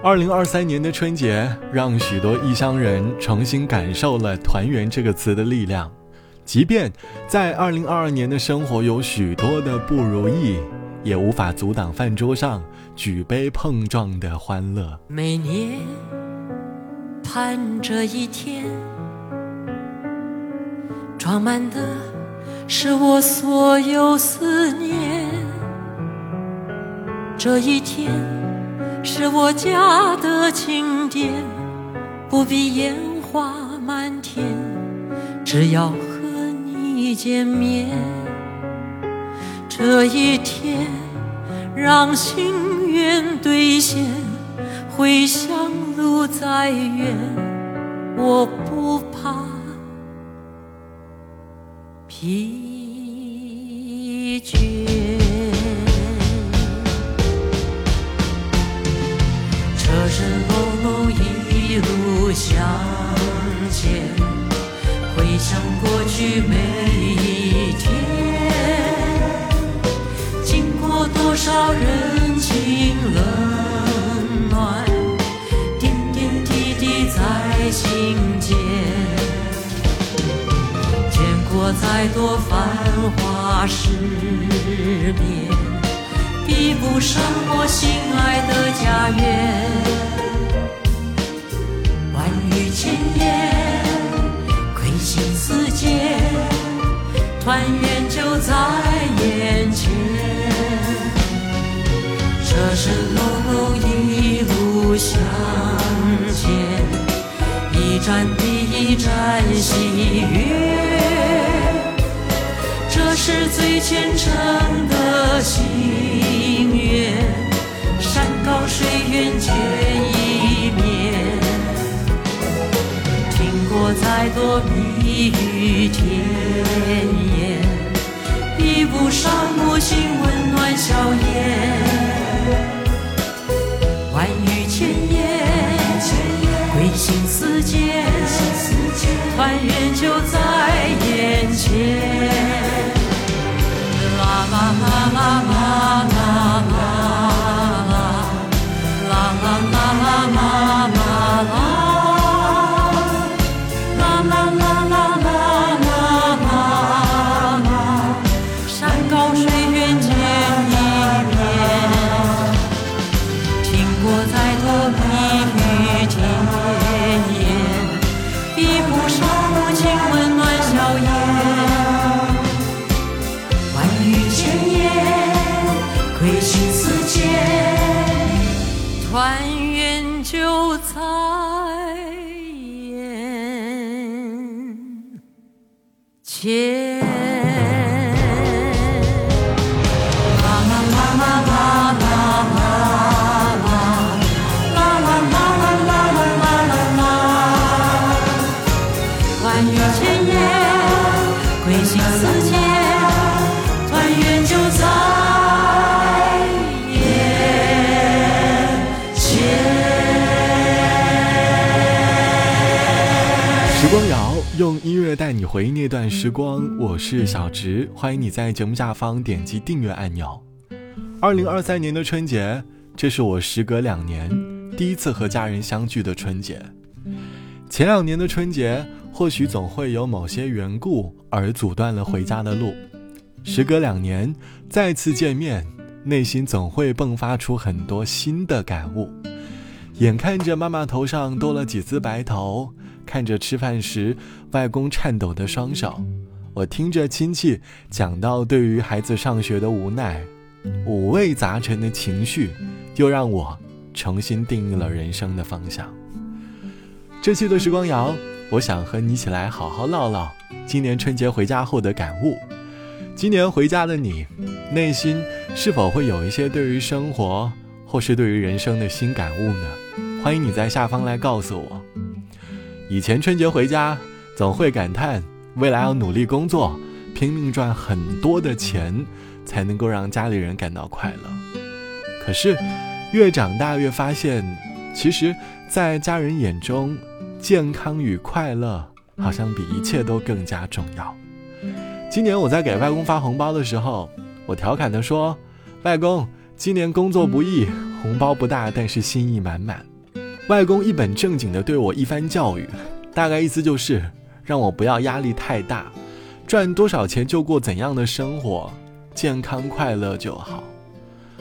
二零二三年的春节，让许多异乡人重新感受了“团圆”这个词的力量。即便在二零二二年的生活有许多的不如意，也无法阻挡饭桌上举杯碰撞的欢乐。每年盼这一天，装满的是我所有思念。这一天。是我家的庆典，不必烟花满天，只要和你见面。这一天，让心愿兑现，回乡路再远，我不怕疲倦。路向前，回想过去每一天，经过多少人情冷暖，点点滴滴在心间，见过再多繁华世面，比不上我心一站比一站喜悦。这是最虔诚的心愿，山高水远见一面。听过再多蜜语甜言，比不上母亲温暖笑颜。切用音乐带你回忆那段时光，我是小植，欢迎你在节目下方点击订阅按钮。二零二三年的春节，这是我时隔两年第一次和家人相聚的春节。前两年的春节，或许总会有某些缘故而阻断了回家的路。时隔两年再次见面，内心总会迸发出很多新的感悟。眼看着妈妈头上多了几丝白头。看着吃饭时外公颤抖的双手，我听着亲戚讲到对于孩子上学的无奈，五味杂陈的情绪，又让我重新定义了人生的方向。这期的时光谣，我想和你一起来好好唠唠今年春节回家后的感悟。今年回家的你，内心是否会有一些对于生活或是对于人生的新感悟呢？欢迎你在下方来告诉我。以前春节回家，总会感叹未来要努力工作，拼命赚很多的钱，才能够让家里人感到快乐。可是，越长大越发现，其实，在家人眼中，健康与快乐好像比一切都更加重要。今年我在给外公发红包的时候，我调侃地说：“外公，今年工作不易，红包不大，但是心意满满。外公一本正经的对我一番教育，大概意思就是让我不要压力太大，赚多少钱就过怎样的生活，健康快乐就好。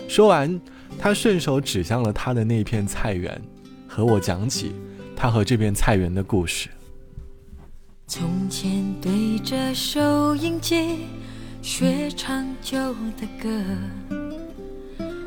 说完，他顺手指向了他的那片菜园，和我讲起他和这片菜园的故事。从前对着收音机学唱旧的歌，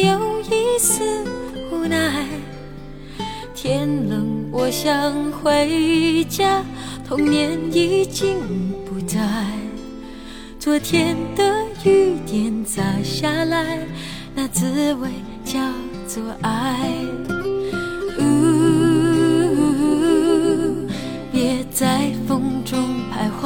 有一丝无奈。天冷我想回家，童年已经不在。昨天的雨点洒下来，那滋味叫做爱。呜，别在风中徘徊，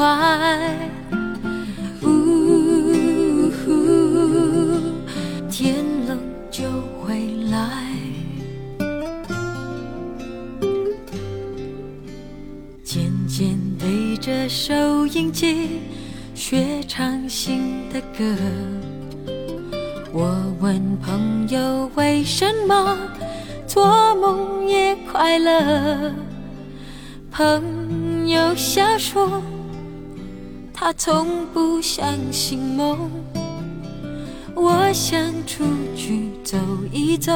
歌，我问朋友为什么做梦也快乐，朋。友瞎说，他从不相信梦。我想出去走一走，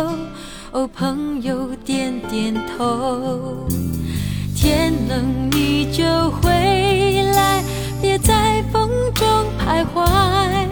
哦，朋友点点头。天冷你就回来，别在风中徘徊。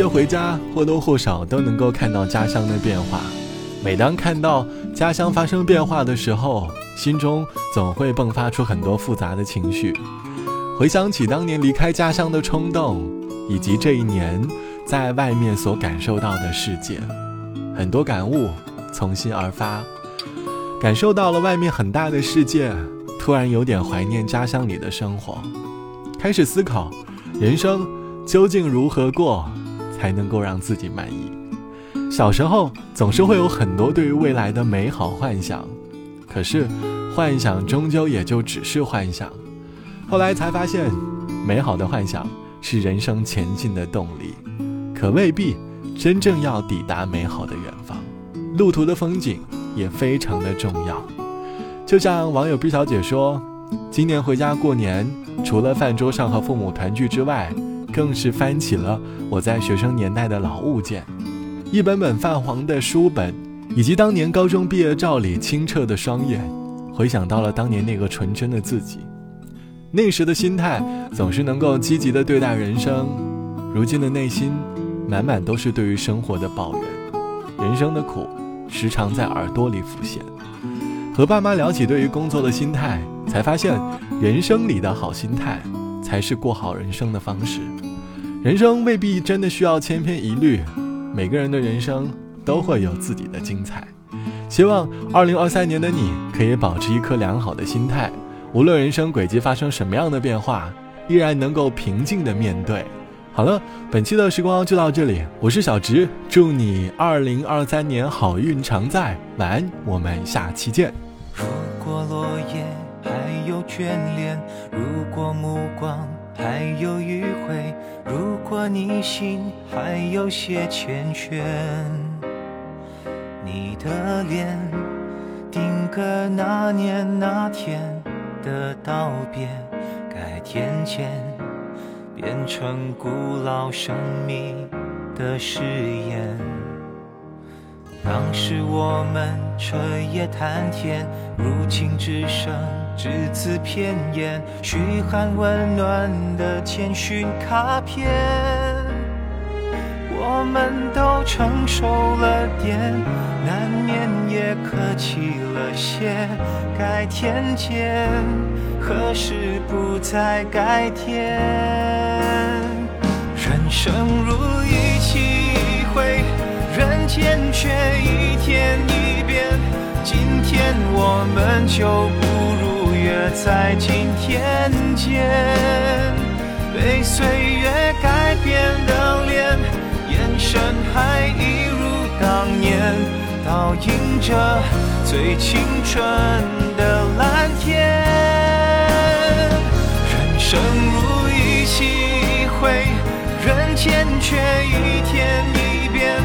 每年春节回家，或多或少都能够看到家乡的变化。每当看到家乡发生变化的时候，心中总会迸发出很多复杂的情绪。回想起当年离开家乡的冲动，以及这一年在外面所感受到的世界，很多感悟从心而发。感受到了外面很大的世界，突然有点怀念家乡里的生活，开始思考人生究竟如何过才能够让自己满意。小时候总是会有很多对于未来的美好幻想，可是幻想终究也就只是幻想。后来才发现，美好的幻想是人生前进的动力，可未必真正要抵达美好的远方。路途的风景也非常的重要。就像网友毕小姐说：“今年回家过年，除了饭桌上和父母团聚之外，更是翻起了我在学生年代的老物件，一本本泛黄的书本，以及当年高中毕业照里清澈的双眼，回想到了当年那个纯真的自己。那时的心态总是能够积极的对待人生，如今的内心满满都是对于生活的抱怨，人生的苦时常在耳朵里浮现。和爸妈聊起对于工作的心态，才发现人生里的好心态才是过好人生的方式。人生未必真的需要千篇一律，每个人的人生都会有自己的精彩。希望二零二三年的你可以保持一颗良好的心态。无论人生轨迹发生什么样的变化，依然能够平静的面对。好了，本期的时光就到这里，我是小直，祝你二零二三年好运常在，晚安，我们下期见。如果落叶有眷恋，如果目光还有余回，如果你心还有些缱绻，你的脸定格那年那天。的道别，改天见，变成古老神秘的誓言。当时我们彻夜谈天，如今只剩只字片言，嘘寒问暖的简讯卡片。我们都成熟了点，难免也客气了些。改天见，何时不再改天？人生如一期一会，人间却一天一变。今天我们就不在今天见。被岁月改变的脸，眼神还一如当年，倒映着最青春。的蓝天，人生如一期一会，人间却一天一变。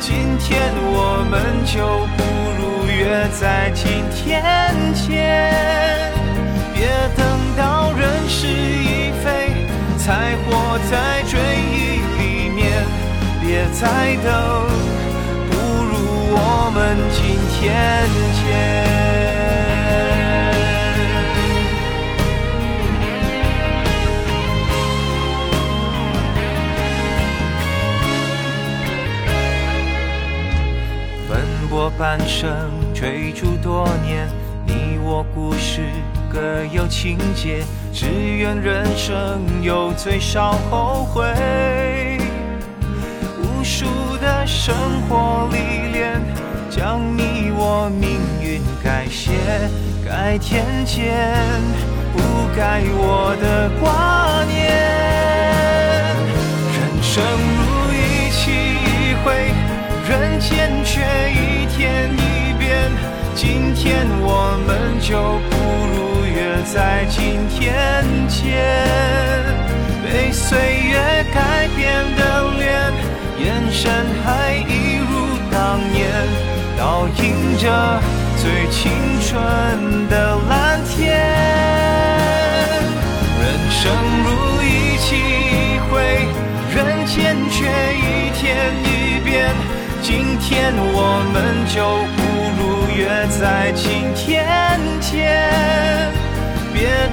今天我们就不如约在今天见，别等到人事已非，才活在追忆里面。别再等，不如我们今天见。半生追逐多年，你我故事各有情节，只愿人生有最少后悔。无数的生活历练，将你我命运改写。改天见，不改我的挂念。人生如一期一会，人间却一。天一变，今天我们就不如在今天前。被岁月改变的脸，眼神还一如当年，倒映着最青春的蓝天。人生如一期一会，人间却一天一变。今天我们就不如约在今天见，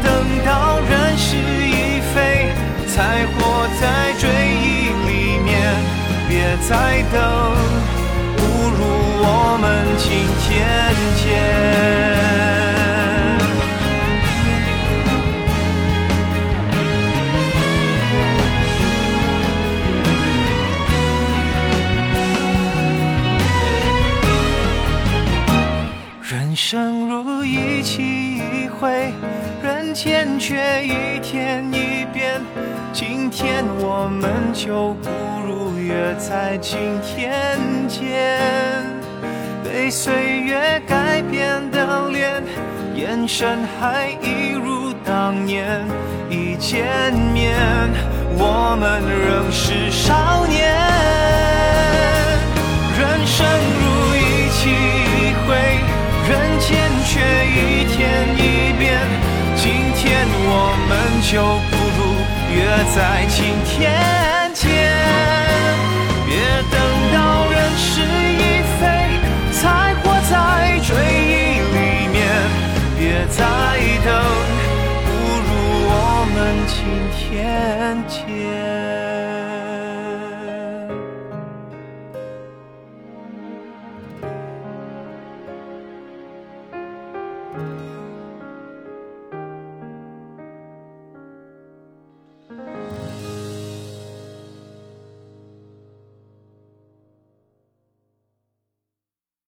等到人事已非，才活在追忆里面。别再等，不如我们今天见。我们就不如约在今天见。被岁月改变的脸，眼神还一如当年。一见面，我们仍是少年。人生如一期一会。人间却一天一变。今天我们就不约在今天见。别等到人事已非，才活在追忆里面。别再等，不如我们今天见。